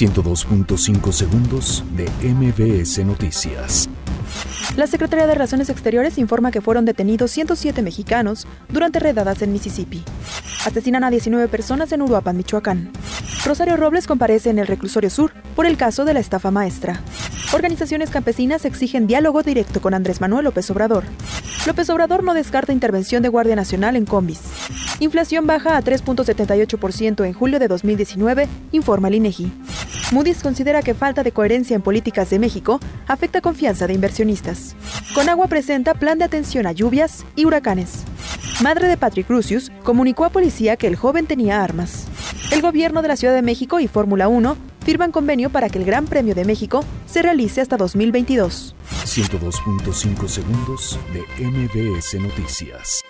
102.5 segundos de MBS Noticias. La Secretaría de Relaciones Exteriores informa que fueron detenidos 107 mexicanos durante redadas en Mississippi. Asesinan a 19 personas en Uruapan, Michoacán. Rosario Robles comparece en el reclusorio sur por el caso de la estafa maestra. Organizaciones campesinas exigen diálogo directo con Andrés Manuel López Obrador. López Obrador no descarta intervención de Guardia Nacional en combis. Inflación baja a 3.78% en julio de 2019, informa el INEGI. Moody's considera que falta de coherencia en políticas de México afecta confianza de inversionistas. Conagua presenta plan de atención a lluvias y huracanes. Madre de Patrick Crucius comunicó a policía que el joven tenía armas. El gobierno de la Ciudad de México y Fórmula 1 firman convenio para que el Gran Premio de México se realice hasta 2022. 102.5 segundos de MBS Noticias.